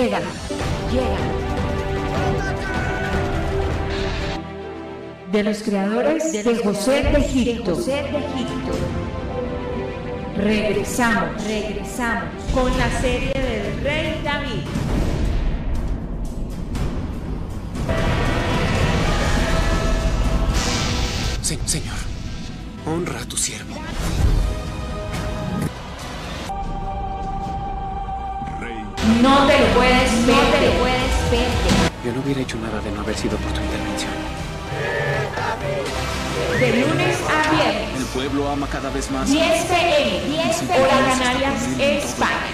llega, llega. De los creadores de, José, de Egipto. José de Egipto. Regresamos, regresamos con la serie del Rey David. señor, honra a tu siervo. No te lo puedes no te lo puedes perder. Yo no hubiera hecho nada de no haber sido por tu intervención. De lunes a viernes. El pueblo ama cada vez más. 10 pm, 10 pm, hora Canarias, España.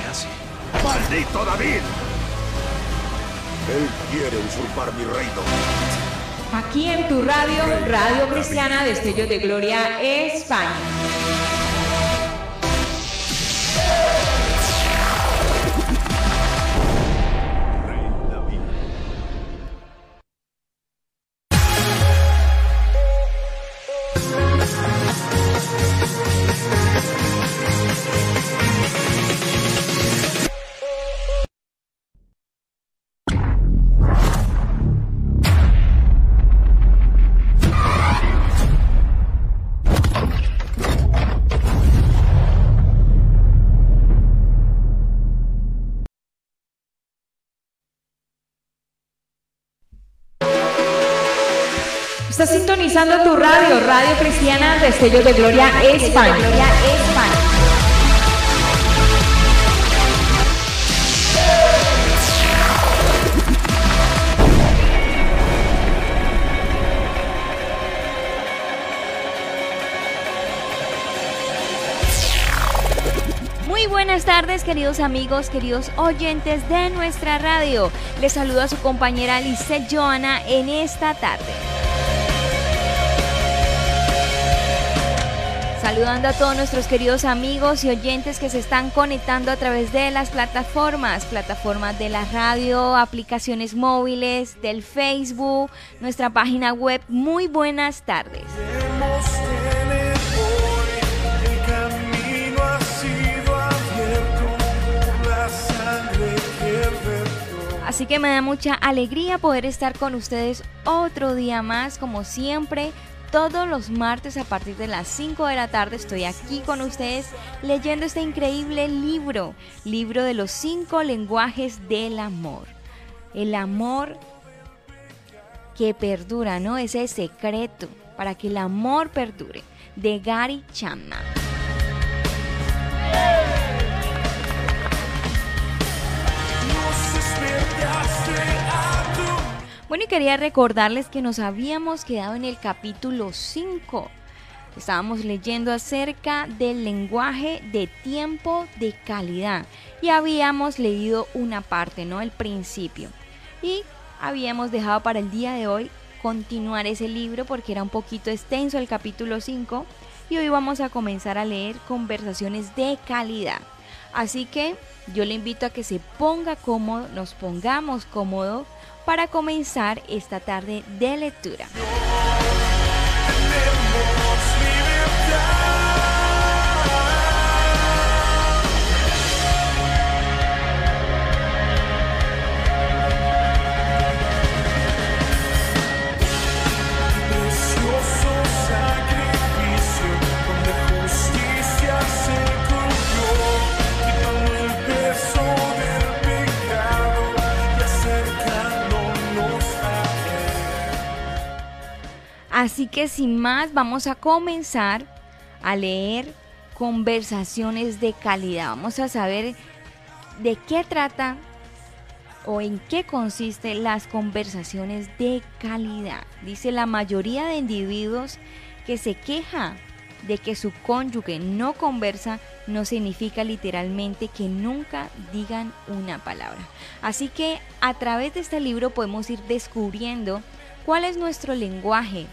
¡Maldito David! Él quiere usurpar mi reino. Aquí en tu radio, Radio Cristiana Destello de Gloria, España. Sintonizando tu radio, Radio Cristiana Destello de Gloria España. Muy buenas tardes queridos amigos, queridos oyentes de nuestra radio. Les saludo a su compañera Lisette Joana en esta tarde. Saludando a todos nuestros queridos amigos y oyentes que se están conectando a través de las plataformas, plataformas de la radio, aplicaciones móviles, del Facebook, nuestra página web. Muy buenas tardes. Así que me da mucha alegría poder estar con ustedes otro día más, como siempre, todos los martes a partir de las 5 de la tarde estoy aquí con ustedes leyendo este increíble libro, libro de los cinco lenguajes del amor. El amor que perdura, ¿no? Ese secreto para que el amor perdure, de Gary Chapman. Bueno, y quería recordarles que nos habíamos quedado en el capítulo 5. Estábamos leyendo acerca del lenguaje de tiempo de calidad y habíamos leído una parte, ¿no? El principio. Y habíamos dejado para el día de hoy continuar ese libro porque era un poquito extenso el capítulo 5 y hoy vamos a comenzar a leer conversaciones de calidad. Así que yo le invito a que se ponga cómodo, nos pongamos cómodo para comenzar esta tarde de lectura. Así que sin más vamos a comenzar a leer conversaciones de calidad. Vamos a saber de qué trata o en qué consiste las conversaciones de calidad. Dice la mayoría de individuos que se queja de que su cónyuge no conversa no significa literalmente que nunca digan una palabra. Así que a través de este libro podemos ir descubriendo cuál es nuestro lenguaje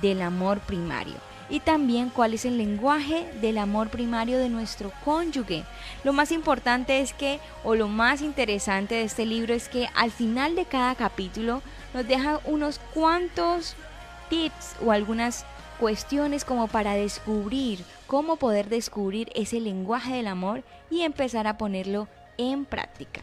del amor primario y también cuál es el lenguaje del amor primario de nuestro cónyuge. Lo más importante es que, o lo más interesante de este libro es que al final de cada capítulo nos deja unos cuantos tips o algunas cuestiones como para descubrir cómo poder descubrir ese lenguaje del amor y empezar a ponerlo en práctica.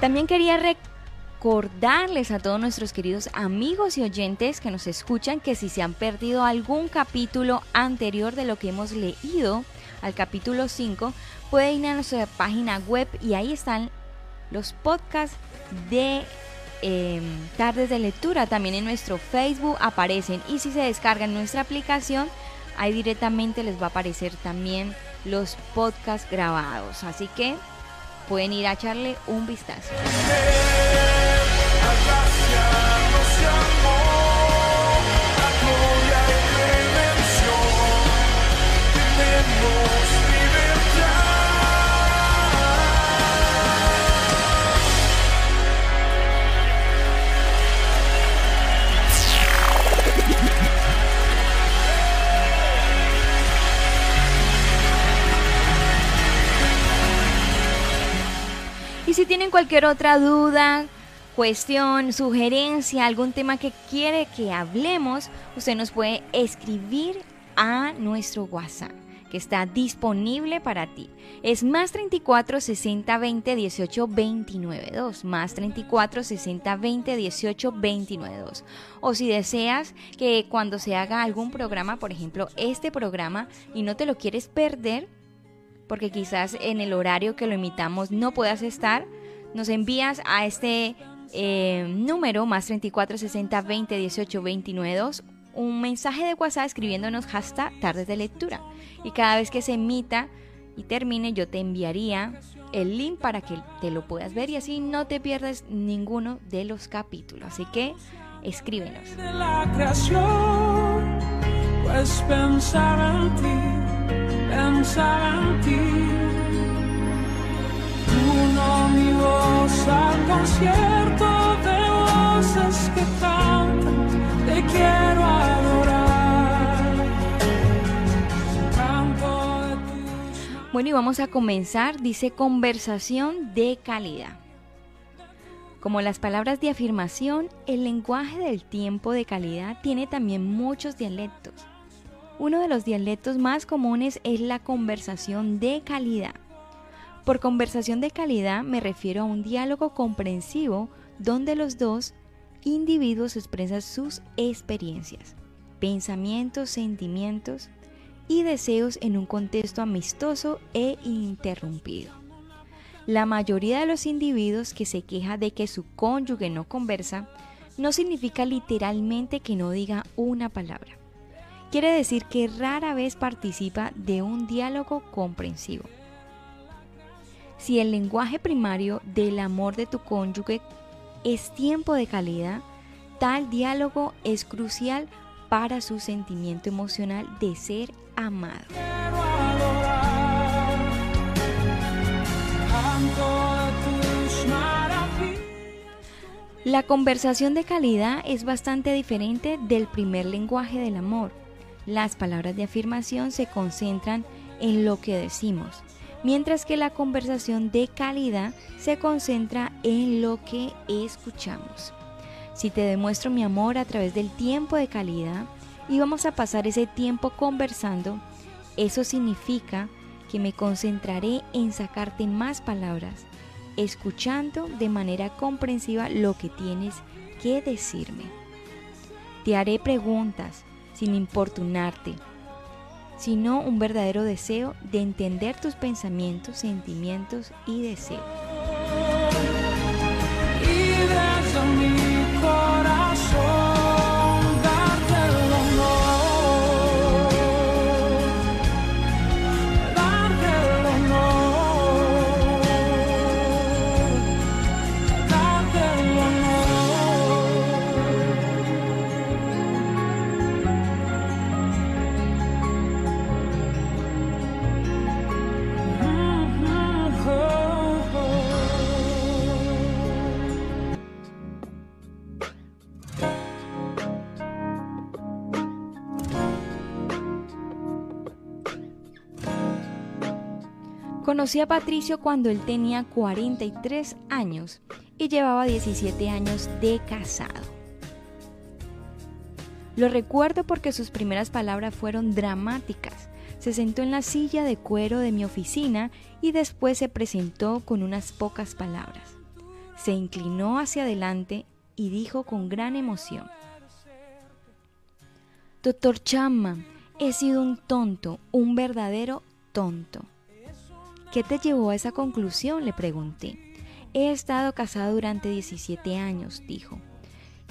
También quería recordarles a todos nuestros queridos amigos y oyentes que nos escuchan que si se han perdido algún capítulo anterior de lo que hemos leído, al capítulo 5, pueden ir a nuestra página web y ahí están los podcasts de em, tardes de lectura. También en nuestro Facebook aparecen y si se descargan nuestra aplicación, ahí directamente les va a aparecer también los podcasts grabados. Así que pueden ir a echarle un vistazo. Si tienen cualquier otra duda, cuestión, sugerencia, algún tema que quiere que hablemos, usted nos puede escribir a nuestro WhatsApp que está disponible para ti. Es más 34 60 20 18 29 2. Más 34 60 20 18 29 2. O si deseas que cuando se haga algún programa, por ejemplo este programa, y no te lo quieres perder, porque quizás en el horario que lo emitamos no puedas estar, nos envías a este eh, número más 34 60 20 18 29 2 un mensaje de WhatsApp escribiéndonos hasta tardes de lectura. Y cada vez que se emita y termine, yo te enviaría el link para que te lo puedas ver y así no te pierdes ninguno de los capítulos. Así que escríbenos. pues pensar en ti. Uno mi voz al concierto de voces que cantan, te quiero adorar. Bueno, y vamos a comenzar, dice conversación de calidad. Como las palabras de afirmación, el lenguaje del tiempo de calidad tiene también muchos dialectos. Uno de los dialectos más comunes es la conversación de calidad. Por conversación de calidad me refiero a un diálogo comprensivo donde los dos individuos expresan sus experiencias, pensamientos, sentimientos y deseos en un contexto amistoso e interrumpido. La mayoría de los individuos que se queja de que su cónyuge no conversa no significa literalmente que no diga una palabra. Quiere decir que rara vez participa de un diálogo comprensivo. Si el lenguaje primario del amor de tu cónyuge es tiempo de calidad, tal diálogo es crucial para su sentimiento emocional de ser amado. La conversación de calidad es bastante diferente del primer lenguaje del amor. Las palabras de afirmación se concentran en lo que decimos, mientras que la conversación de calidad se concentra en lo que escuchamos. Si te demuestro mi amor a través del tiempo de calidad y vamos a pasar ese tiempo conversando, eso significa que me concentraré en sacarte más palabras, escuchando de manera comprensiva lo que tienes que decirme. Te haré preguntas sin importunarte, sino un verdadero deseo de entender tus pensamientos, sentimientos y deseos. Conocí a Patricio cuando él tenía 43 años y llevaba 17 años de casado. Lo recuerdo porque sus primeras palabras fueron dramáticas. Se sentó en la silla de cuero de mi oficina y después se presentó con unas pocas palabras. Se inclinó hacia adelante y dijo con gran emoción, Doctor Chapman, he sido un tonto, un verdadero tonto. ¿Qué te llevó a esa conclusión? le pregunté. He estado casado durante 17 años, dijo,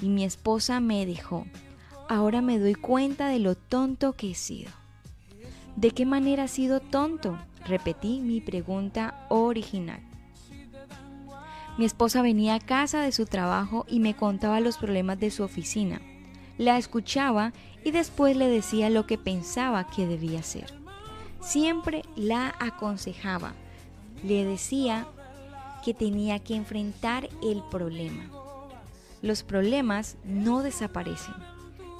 y mi esposa me dejó. Ahora me doy cuenta de lo tonto que he sido. ¿De qué manera ha sido tonto? Repetí mi pregunta original. Mi esposa venía a casa de su trabajo y me contaba los problemas de su oficina. La escuchaba y después le decía lo que pensaba que debía hacer. Siempre la aconsejaba. Le decía que tenía que enfrentar el problema. Los problemas no desaparecen.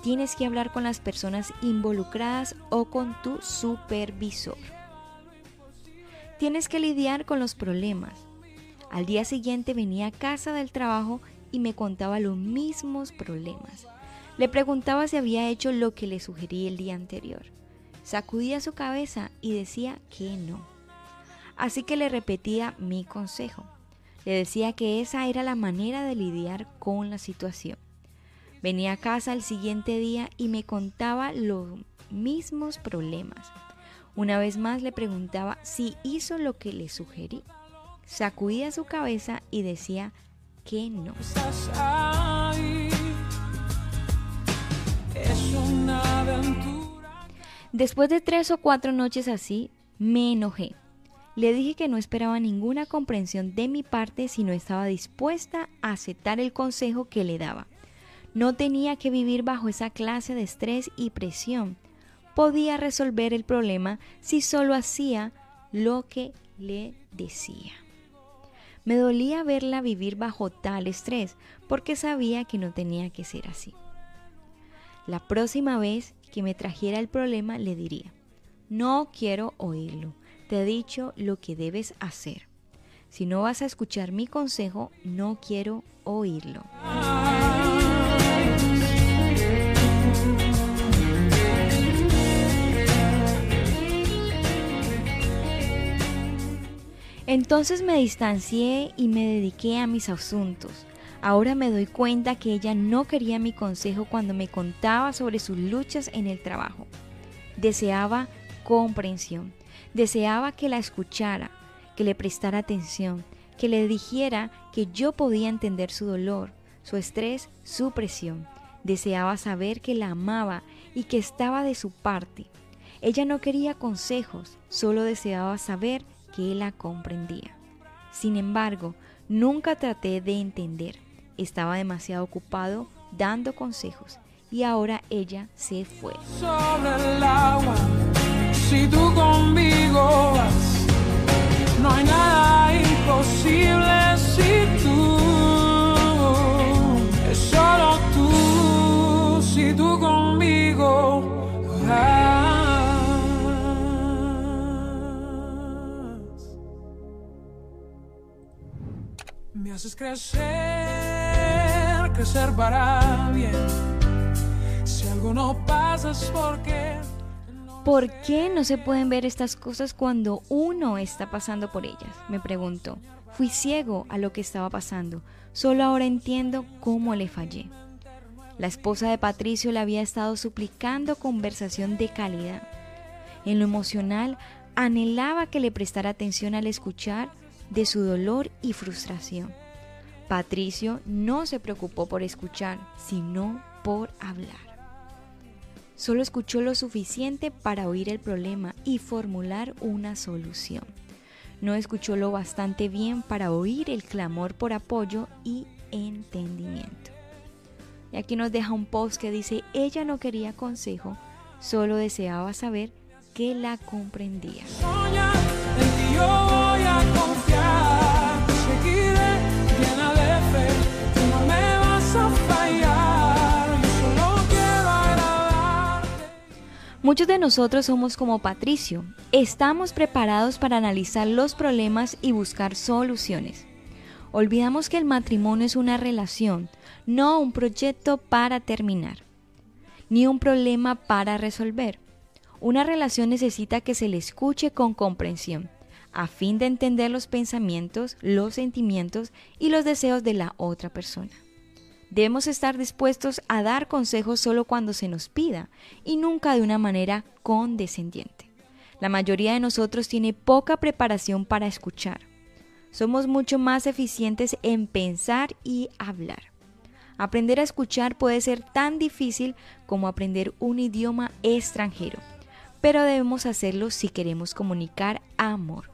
Tienes que hablar con las personas involucradas o con tu supervisor. Tienes que lidiar con los problemas. Al día siguiente venía a casa del trabajo y me contaba los mismos problemas. Le preguntaba si había hecho lo que le sugerí el día anterior. Sacudía su cabeza y decía que no. Así que le repetía mi consejo. Le decía que esa era la manera de lidiar con la situación. Venía a casa el siguiente día y me contaba los mismos problemas. Una vez más le preguntaba si hizo lo que le sugerí. Sacudía su cabeza y decía que no. Después de tres o cuatro noches así, me enojé. Le dije que no esperaba ninguna comprensión de mi parte si no estaba dispuesta a aceptar el consejo que le daba. No tenía que vivir bajo esa clase de estrés y presión. Podía resolver el problema si solo hacía lo que le decía. Me dolía verla vivir bajo tal estrés porque sabía que no tenía que ser así. La próxima vez que me trajera el problema le diría, no quiero oírlo, te he dicho lo que debes hacer. Si no vas a escuchar mi consejo, no quiero oírlo. Entonces me distancié y me dediqué a mis asuntos. Ahora me doy cuenta que ella no quería mi consejo cuando me contaba sobre sus luchas en el trabajo. Deseaba comprensión, deseaba que la escuchara, que le prestara atención, que le dijera que yo podía entender su dolor, su estrés, su presión. Deseaba saber que la amaba y que estaba de su parte. Ella no quería consejos, solo deseaba saber que la comprendía. Sin embargo, nunca traté de entender. Estaba demasiado ocupado dando consejos y ahora ella se fue. Sobre el agua, si tú conmigo vas, no hay nada imposible si tú, es solo tú, si tú conmigo vas. Me haces crecer, bien. Si algo no pasa es porque... ¿Por qué no se pueden ver estas cosas cuando uno está pasando por ellas? Me pregunto. Fui ciego a lo que estaba pasando. Solo ahora entiendo cómo le fallé. La esposa de Patricio le había estado suplicando conversación de calidad. En lo emocional, anhelaba que le prestara atención al escuchar de su dolor y frustración. Patricio no se preocupó por escuchar, sino por hablar. Solo escuchó lo suficiente para oír el problema y formular una solución. No escuchó lo bastante bien para oír el clamor por apoyo y entendimiento. Y aquí nos deja un post que dice, ella no quería consejo, solo deseaba saber que la comprendía. Muchos de nosotros somos como Patricio. Estamos preparados para analizar los problemas y buscar soluciones. Olvidamos que el matrimonio es una relación, no un proyecto para terminar, ni un problema para resolver. Una relación necesita que se le escuche con comprensión. a fin de entender los pensamientos, los sentimientos y los deseos de la otra persona. Debemos estar dispuestos a dar consejos solo cuando se nos pida y nunca de una manera condescendiente. La mayoría de nosotros tiene poca preparación para escuchar. Somos mucho más eficientes en pensar y hablar. Aprender a escuchar puede ser tan difícil como aprender un idioma extranjero, pero debemos hacerlo si queremos comunicar amor.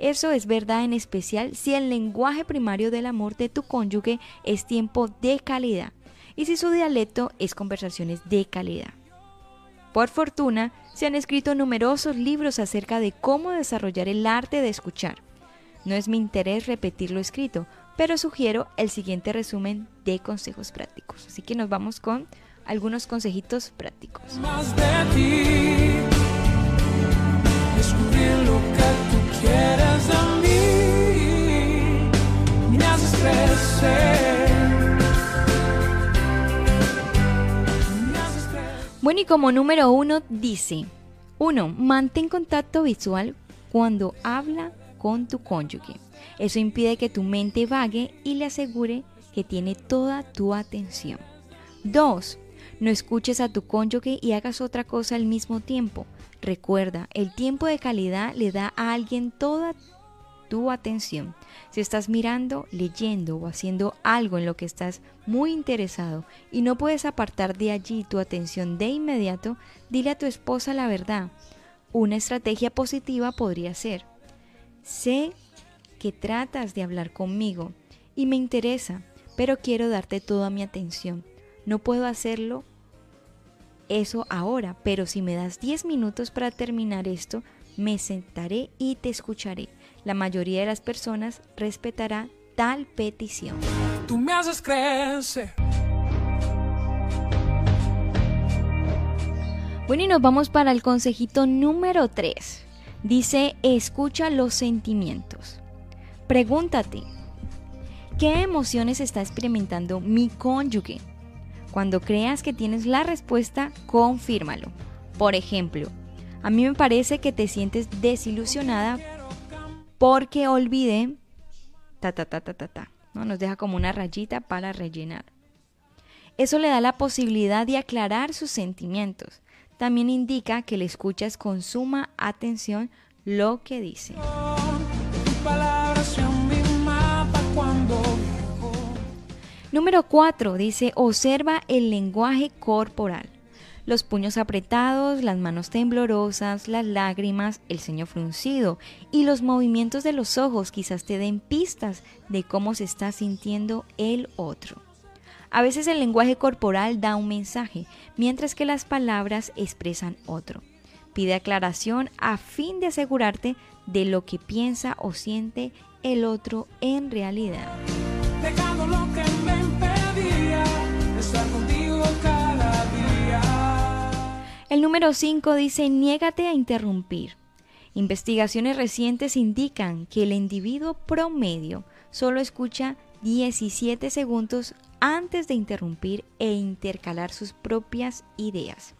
Eso es verdad en especial si el lenguaje primario del amor de tu cónyuge es tiempo de calidad y si su dialecto es conversaciones de calidad. Por fortuna, se han escrito numerosos libros acerca de cómo desarrollar el arte de escuchar. No es mi interés repetir lo escrito, pero sugiero el siguiente resumen de consejos prácticos. Así que nos vamos con algunos consejitos prácticos. Bueno, y como número uno dice, uno, mantén contacto visual cuando habla con tu cónyuge. Eso impide que tu mente vague y le asegure que tiene toda tu atención. 2. No escuches a tu cónyuge y hagas otra cosa al mismo tiempo. Recuerda, el tiempo de calidad le da a alguien toda tu atención. Si estás mirando, leyendo o haciendo algo en lo que estás muy interesado y no puedes apartar de allí tu atención de inmediato, dile a tu esposa la verdad. Una estrategia positiva podría ser, sé que tratas de hablar conmigo y me interesa, pero quiero darte toda mi atención. No puedo hacerlo eso ahora, pero si me das 10 minutos para terminar esto, me sentaré y te escucharé. La mayoría de las personas respetará tal petición. Tú me haces crecer. Bueno, y nos vamos para el consejito número 3. Dice, escucha los sentimientos. Pregúntate, ¿qué emociones está experimentando mi cónyuge? Cuando creas que tienes la respuesta, confírmalo. Por ejemplo, a mí me parece que te sientes desilusionada porque olvidé ta ta ta ta ta ta. ¿no? Nos deja como una rayita para rellenar. Eso le da la posibilidad de aclarar sus sentimientos. También indica que le escuchas con suma atención lo que dice. Número 4 dice, observa el lenguaje corporal los puños apretados, las manos temblorosas, las lágrimas, el ceño fruncido y los movimientos de los ojos quizás te den pistas de cómo se está sintiendo el otro. A veces el lenguaje corporal da un mensaje, mientras que las palabras expresan otro. Pide aclaración a fin de asegurarte de lo que piensa o siente el otro en realidad. El número 5 dice, niégate a interrumpir. Investigaciones recientes indican que el individuo promedio solo escucha 17 segundos antes de interrumpir e intercalar sus propias ideas.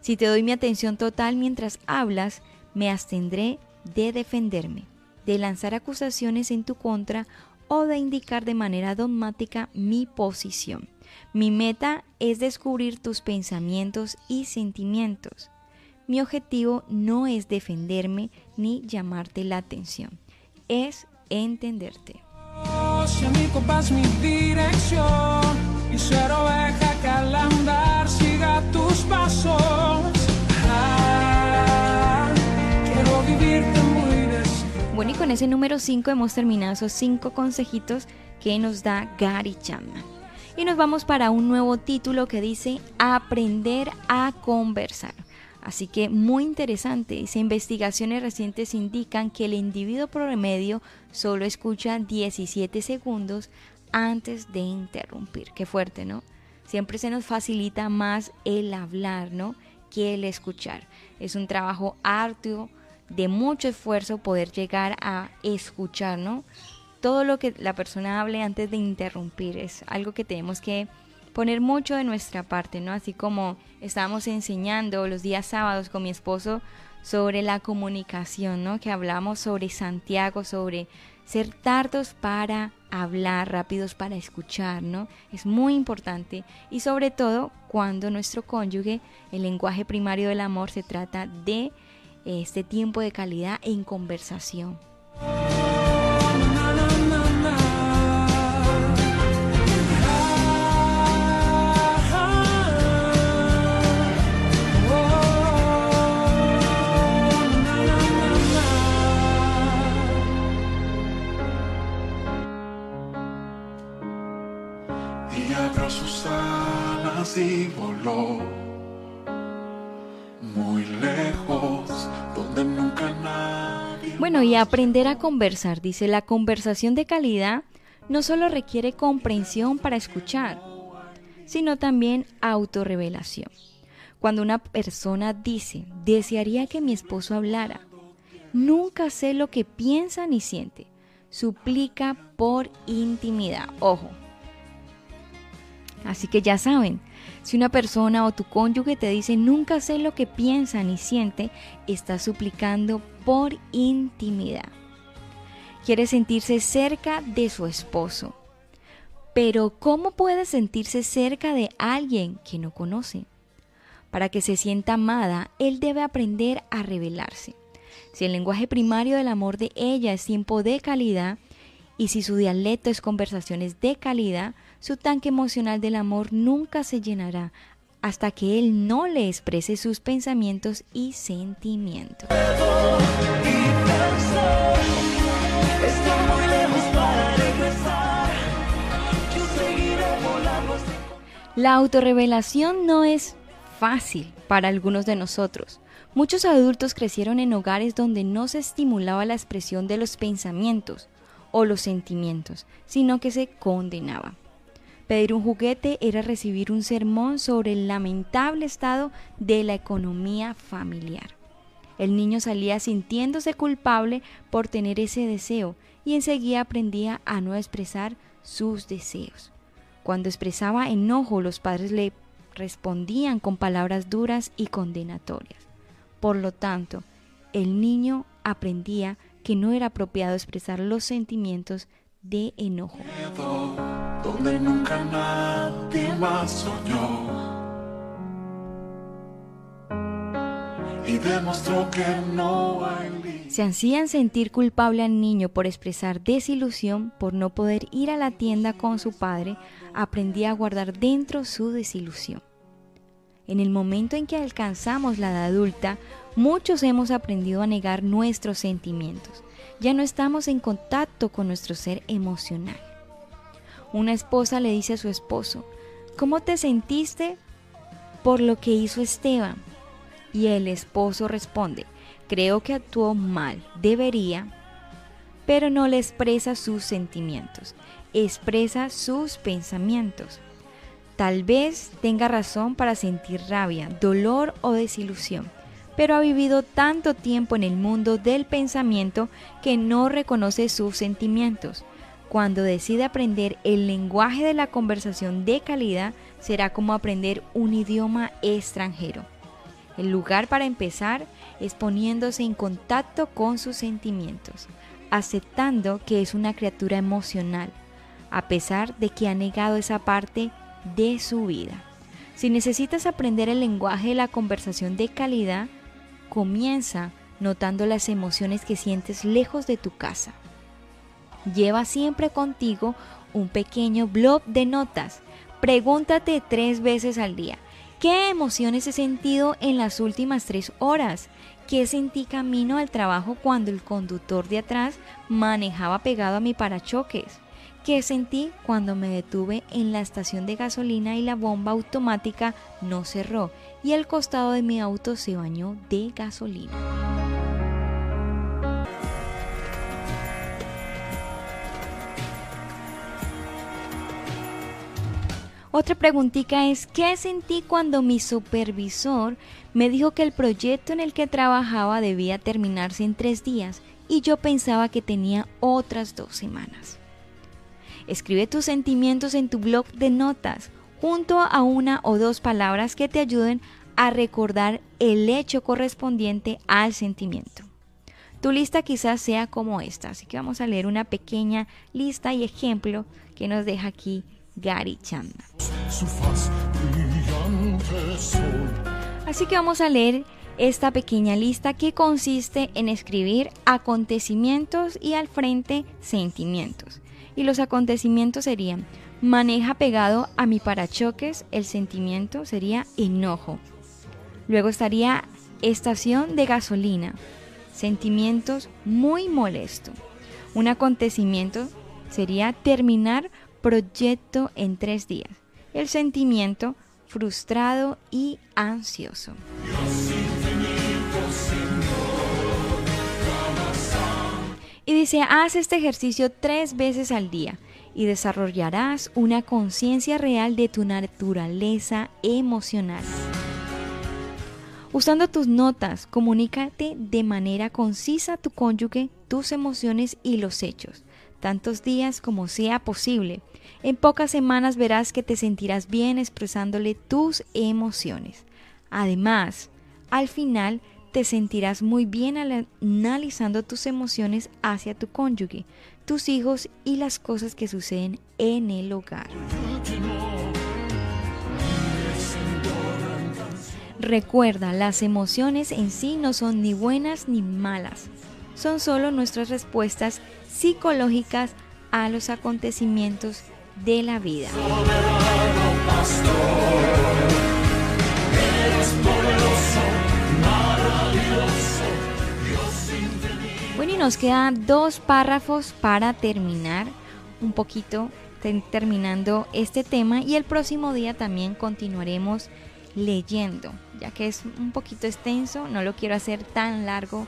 Si te doy mi atención total mientras hablas, me abstendré de defenderme, de lanzar acusaciones en tu contra o de indicar de manera dogmática mi posición. Mi meta es descubrir tus pensamientos y sentimientos. Mi objetivo no es defenderme ni llamarte la atención, es entenderte. Bueno, y con ese número 5 hemos terminado esos 5 consejitos que nos da Gary Chapman. Y nos vamos para un nuevo título que dice Aprender a conversar. Así que muy interesante. Dice, investigaciones recientes indican que el individuo promedio solo escucha 17 segundos antes de interrumpir. Qué fuerte, ¿no? Siempre se nos facilita más el hablar, ¿no? Que el escuchar. Es un trabajo arduo, de mucho esfuerzo poder llegar a escuchar, ¿no? Todo lo que la persona hable antes de interrumpir. Es algo que tenemos que poner mucho de nuestra parte, ¿no? Así como estábamos enseñando los días sábados con mi esposo sobre la comunicación, ¿no? Que hablamos sobre Santiago, sobre ser tardos para hablar, rápidos para escuchar, ¿no? Es muy importante y sobre todo cuando nuestro cónyuge, el lenguaje primario del amor se trata de este tiempo de calidad en conversación. Y voló muy lejos, donde nunca nadie. Bueno, y aprender a conversar, dice, la conversación de calidad no solo requiere comprensión para escuchar, sino también autorrevelación. Cuando una persona dice, desearía que mi esposo hablara, nunca sé lo que piensa ni siente, suplica por intimidad. Ojo. Así que ya saben, si una persona o tu cónyuge te dice nunca sé lo que piensa ni siente, está suplicando por intimidad. Quiere sentirse cerca de su esposo. Pero ¿cómo puede sentirse cerca de alguien que no conoce? Para que se sienta amada, él debe aprender a revelarse. Si el lenguaje primario del amor de ella es tiempo de calidad y si su dialecto es conversaciones de calidad, su tanque emocional del amor nunca se llenará hasta que él no le exprese sus pensamientos y sentimientos. La autorrevelación no es fácil para algunos de nosotros. Muchos adultos crecieron en hogares donde no se estimulaba la expresión de los pensamientos o los sentimientos, sino que se condenaba. Pedir un juguete era recibir un sermón sobre el lamentable estado de la economía familiar. El niño salía sintiéndose culpable por tener ese deseo y enseguida aprendía a no expresar sus deseos. Cuando expresaba enojo, los padres le respondían con palabras duras y condenatorias. Por lo tanto, el niño aprendía que no era apropiado expresar los sentimientos de enojo donde nunca nadie más soñó. Y demostró que no hay Se hacían sentir culpable al niño por expresar desilusión, por no poder ir a la tienda con su padre, aprendía a guardar dentro su desilusión. En el momento en que alcanzamos la edad adulta, muchos hemos aprendido a negar nuestros sentimientos. Ya no estamos en contacto con nuestro ser emocional. Una esposa le dice a su esposo, ¿cómo te sentiste por lo que hizo Esteban? Y el esposo responde, creo que actuó mal, debería, pero no le expresa sus sentimientos, expresa sus pensamientos. Tal vez tenga razón para sentir rabia, dolor o desilusión, pero ha vivido tanto tiempo en el mundo del pensamiento que no reconoce sus sentimientos. Cuando decide aprender el lenguaje de la conversación de calidad, será como aprender un idioma extranjero. El lugar para empezar es poniéndose en contacto con sus sentimientos, aceptando que es una criatura emocional, a pesar de que ha negado esa parte de su vida. Si necesitas aprender el lenguaje de la conversación de calidad, comienza notando las emociones que sientes lejos de tu casa. Lleva siempre contigo un pequeño blog de notas. Pregúntate tres veces al día. ¿Qué emociones he sentido en las últimas tres horas? ¿Qué sentí camino al trabajo cuando el conductor de atrás manejaba pegado a mi parachoques? ¿Qué sentí cuando me detuve en la estación de gasolina y la bomba automática no cerró y el costado de mi auto se bañó de gasolina? Otra preguntita es, ¿qué sentí cuando mi supervisor me dijo que el proyecto en el que trabajaba debía terminarse en tres días y yo pensaba que tenía otras dos semanas? Escribe tus sentimientos en tu blog de notas junto a una o dos palabras que te ayuden a recordar el hecho correspondiente al sentimiento. Tu lista quizás sea como esta, así que vamos a leer una pequeña lista y ejemplo que nos deja aquí Gary Chanda. Así que vamos a leer esta pequeña lista que consiste en escribir acontecimientos y al frente sentimientos. Y los acontecimientos serían maneja pegado a mi parachoques, el sentimiento sería enojo. Luego estaría estación de gasolina, sentimientos muy molesto. Un acontecimiento sería terminar proyecto en tres días. El sentimiento frustrado y ansioso. Y dice, haz este ejercicio tres veces al día y desarrollarás una conciencia real de tu naturaleza emocional. Usando tus notas, comunícate de manera concisa a tu cónyuge tus emociones y los hechos, tantos días como sea posible. En pocas semanas verás que te sentirás bien expresándole tus emociones. Además, al final te sentirás muy bien analizando tus emociones hacia tu cónyuge, tus hijos y las cosas que suceden en el hogar. Recuerda, las emociones en sí no son ni buenas ni malas, son solo nuestras respuestas psicológicas a los acontecimientos de la vida. Bueno, y nos quedan dos párrafos para terminar un poquito terminando este tema y el próximo día también continuaremos leyendo, ya que es un poquito extenso, no lo quiero hacer tan largo,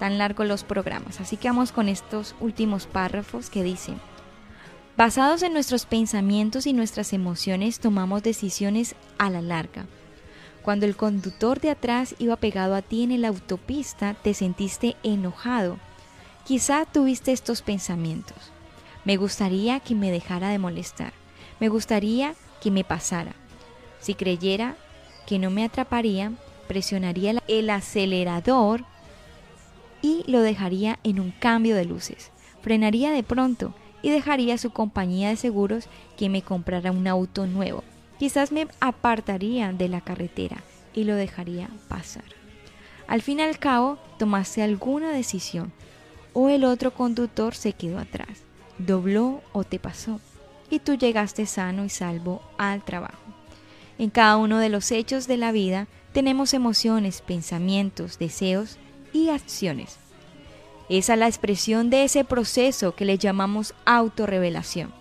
tan largo los programas. Así que vamos con estos últimos párrafos que dicen, basados en nuestros pensamientos y nuestras emociones tomamos decisiones a la larga. Cuando el conductor de atrás iba pegado a ti en la autopista, te sentiste enojado Quizá tuviste estos pensamientos. Me gustaría que me dejara de molestar. Me gustaría que me pasara. Si creyera que no me atraparía, presionaría el acelerador y lo dejaría en un cambio de luces. Frenaría de pronto y dejaría a su compañía de seguros que me comprara un auto nuevo. Quizás me apartaría de la carretera y lo dejaría pasar. Al fin y al cabo, tomaste alguna decisión, o el otro conductor se quedó atrás, dobló o te pasó, y tú llegaste sano y salvo al trabajo. En cada uno de los hechos de la vida tenemos emociones, pensamientos, deseos y acciones. Esa es la expresión de ese proceso que le llamamos autorrevelación.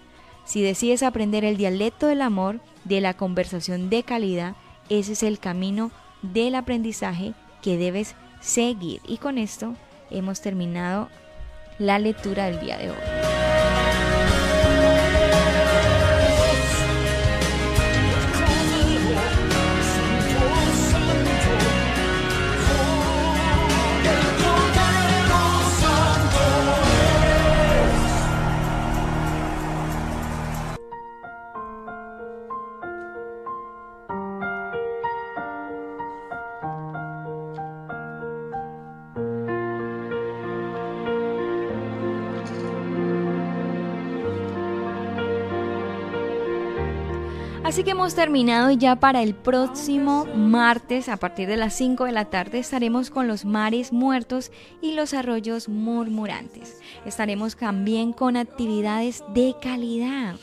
Si decides aprender el dialecto del amor, de la conversación de calidad, ese es el camino del aprendizaje que debes seguir. Y con esto hemos terminado la lectura del día de hoy. Así que hemos terminado y ya para el próximo martes a partir de las 5 de la tarde estaremos con los mares muertos y los arroyos murmurantes. Estaremos también con actividades de calidad.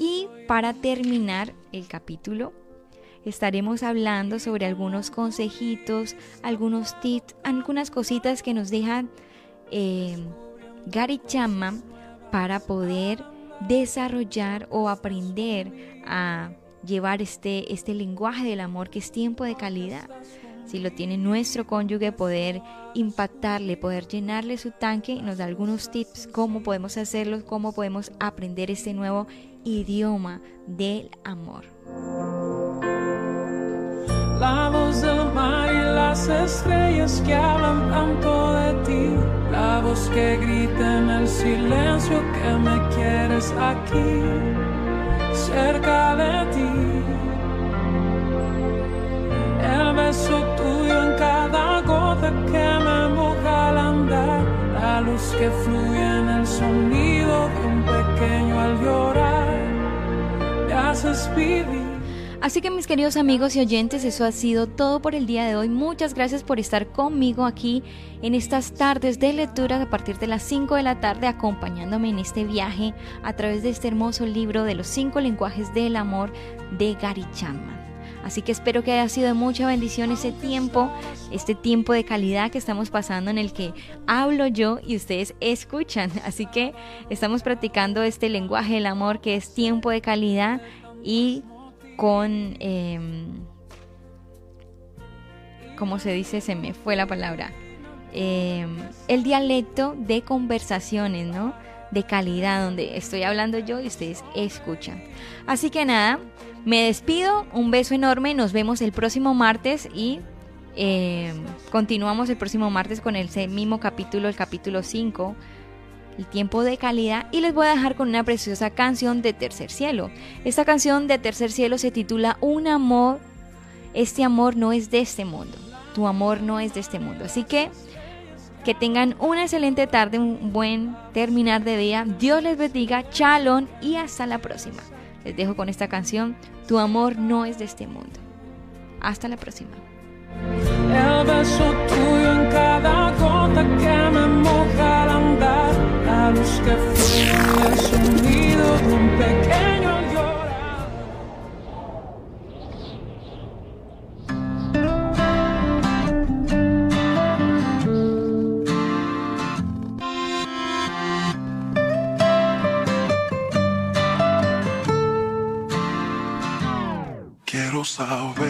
Y para terminar el capítulo estaremos hablando sobre algunos consejitos, algunos tips, algunas cositas que nos dejan eh, Gary Chapman para poder desarrollar o aprender a llevar este, este lenguaje del amor que es tiempo de calidad. Si lo tiene nuestro cónyuge, poder impactarle, poder llenarle su tanque, nos da algunos tips cómo podemos hacerlo, cómo podemos aprender este nuevo idioma del amor. La voz del mar y las estrellas que hablan tanto de ti. La voz que grita en el silencio que me quieres aquí cerca de ti. El beso tuyo en cada gota que me moja al andar. La luz que fluye en el sonido de un pequeño al llorar. Me haces vivir. Así que mis queridos amigos y oyentes, eso ha sido todo por el día de hoy. Muchas gracias por estar conmigo aquí en estas tardes de lectura a partir de las 5 de la tarde acompañándome en este viaje a través de este hermoso libro de los cinco lenguajes del amor de Gary Chapman. Así que espero que haya sido de mucha bendición ese tiempo, este tiempo de calidad que estamos pasando en el que hablo yo y ustedes escuchan. Así que estamos practicando este lenguaje del amor que es tiempo de calidad y con, em, ¿cómo se dice? Se me fue la palabra. Em, el dialecto de conversaciones, ¿no? De calidad, donde estoy hablando yo y ustedes escuchan. Así que nada, me despido, un beso enorme, nos vemos el próximo martes y em, continuamos el próximo martes con el mismo capítulo, el capítulo 5 el tiempo de calidad y les voy a dejar con una preciosa canción de Tercer Cielo. Esta canción de Tercer Cielo se titula Un amor, este amor no es de este mundo, tu amor no es de este mundo. Así que que tengan una excelente tarde, un buen terminar de día. Dios les bendiga, chalón y hasta la próxima. Les dejo con esta canción, Tu amor no es de este mundo. Hasta la próxima. Cada gota que me moja al andar. La luz que fue el sonido de un pequeño. Quiero saber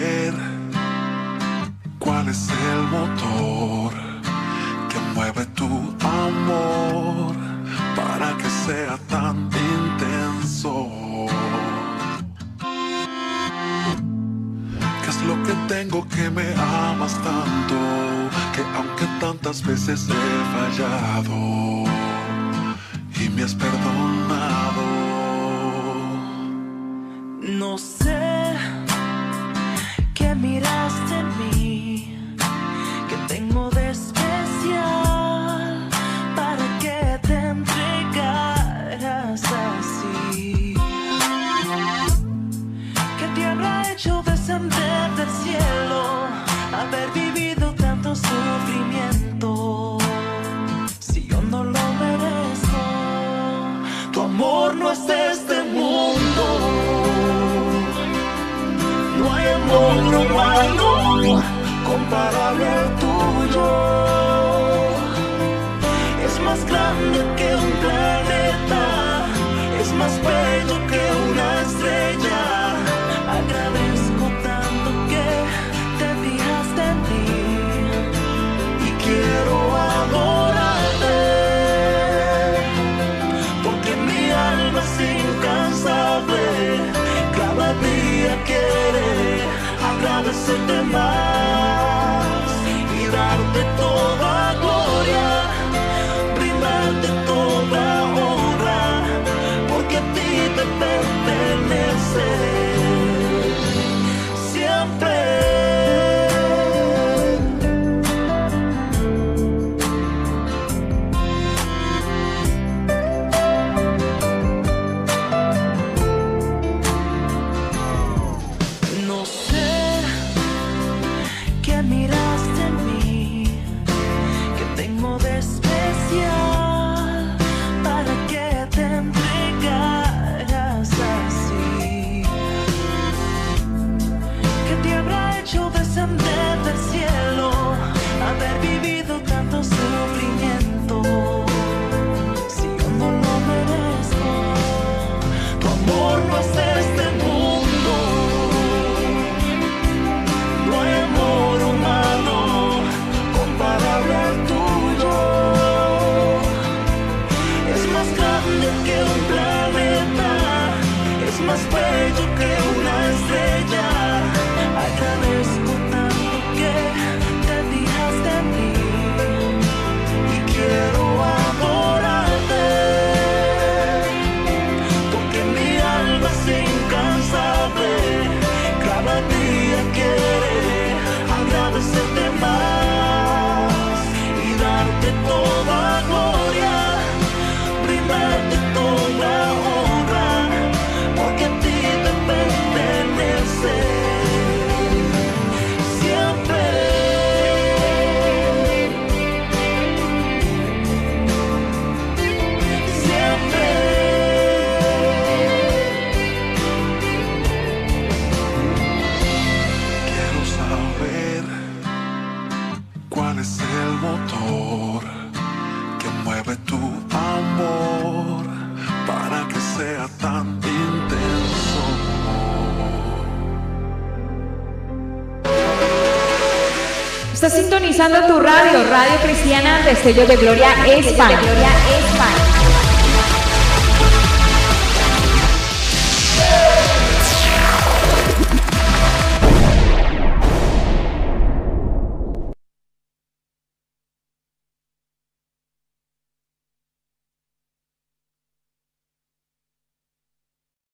Sintonizando tu radio, Radio Cristiana Destello de Gloria España.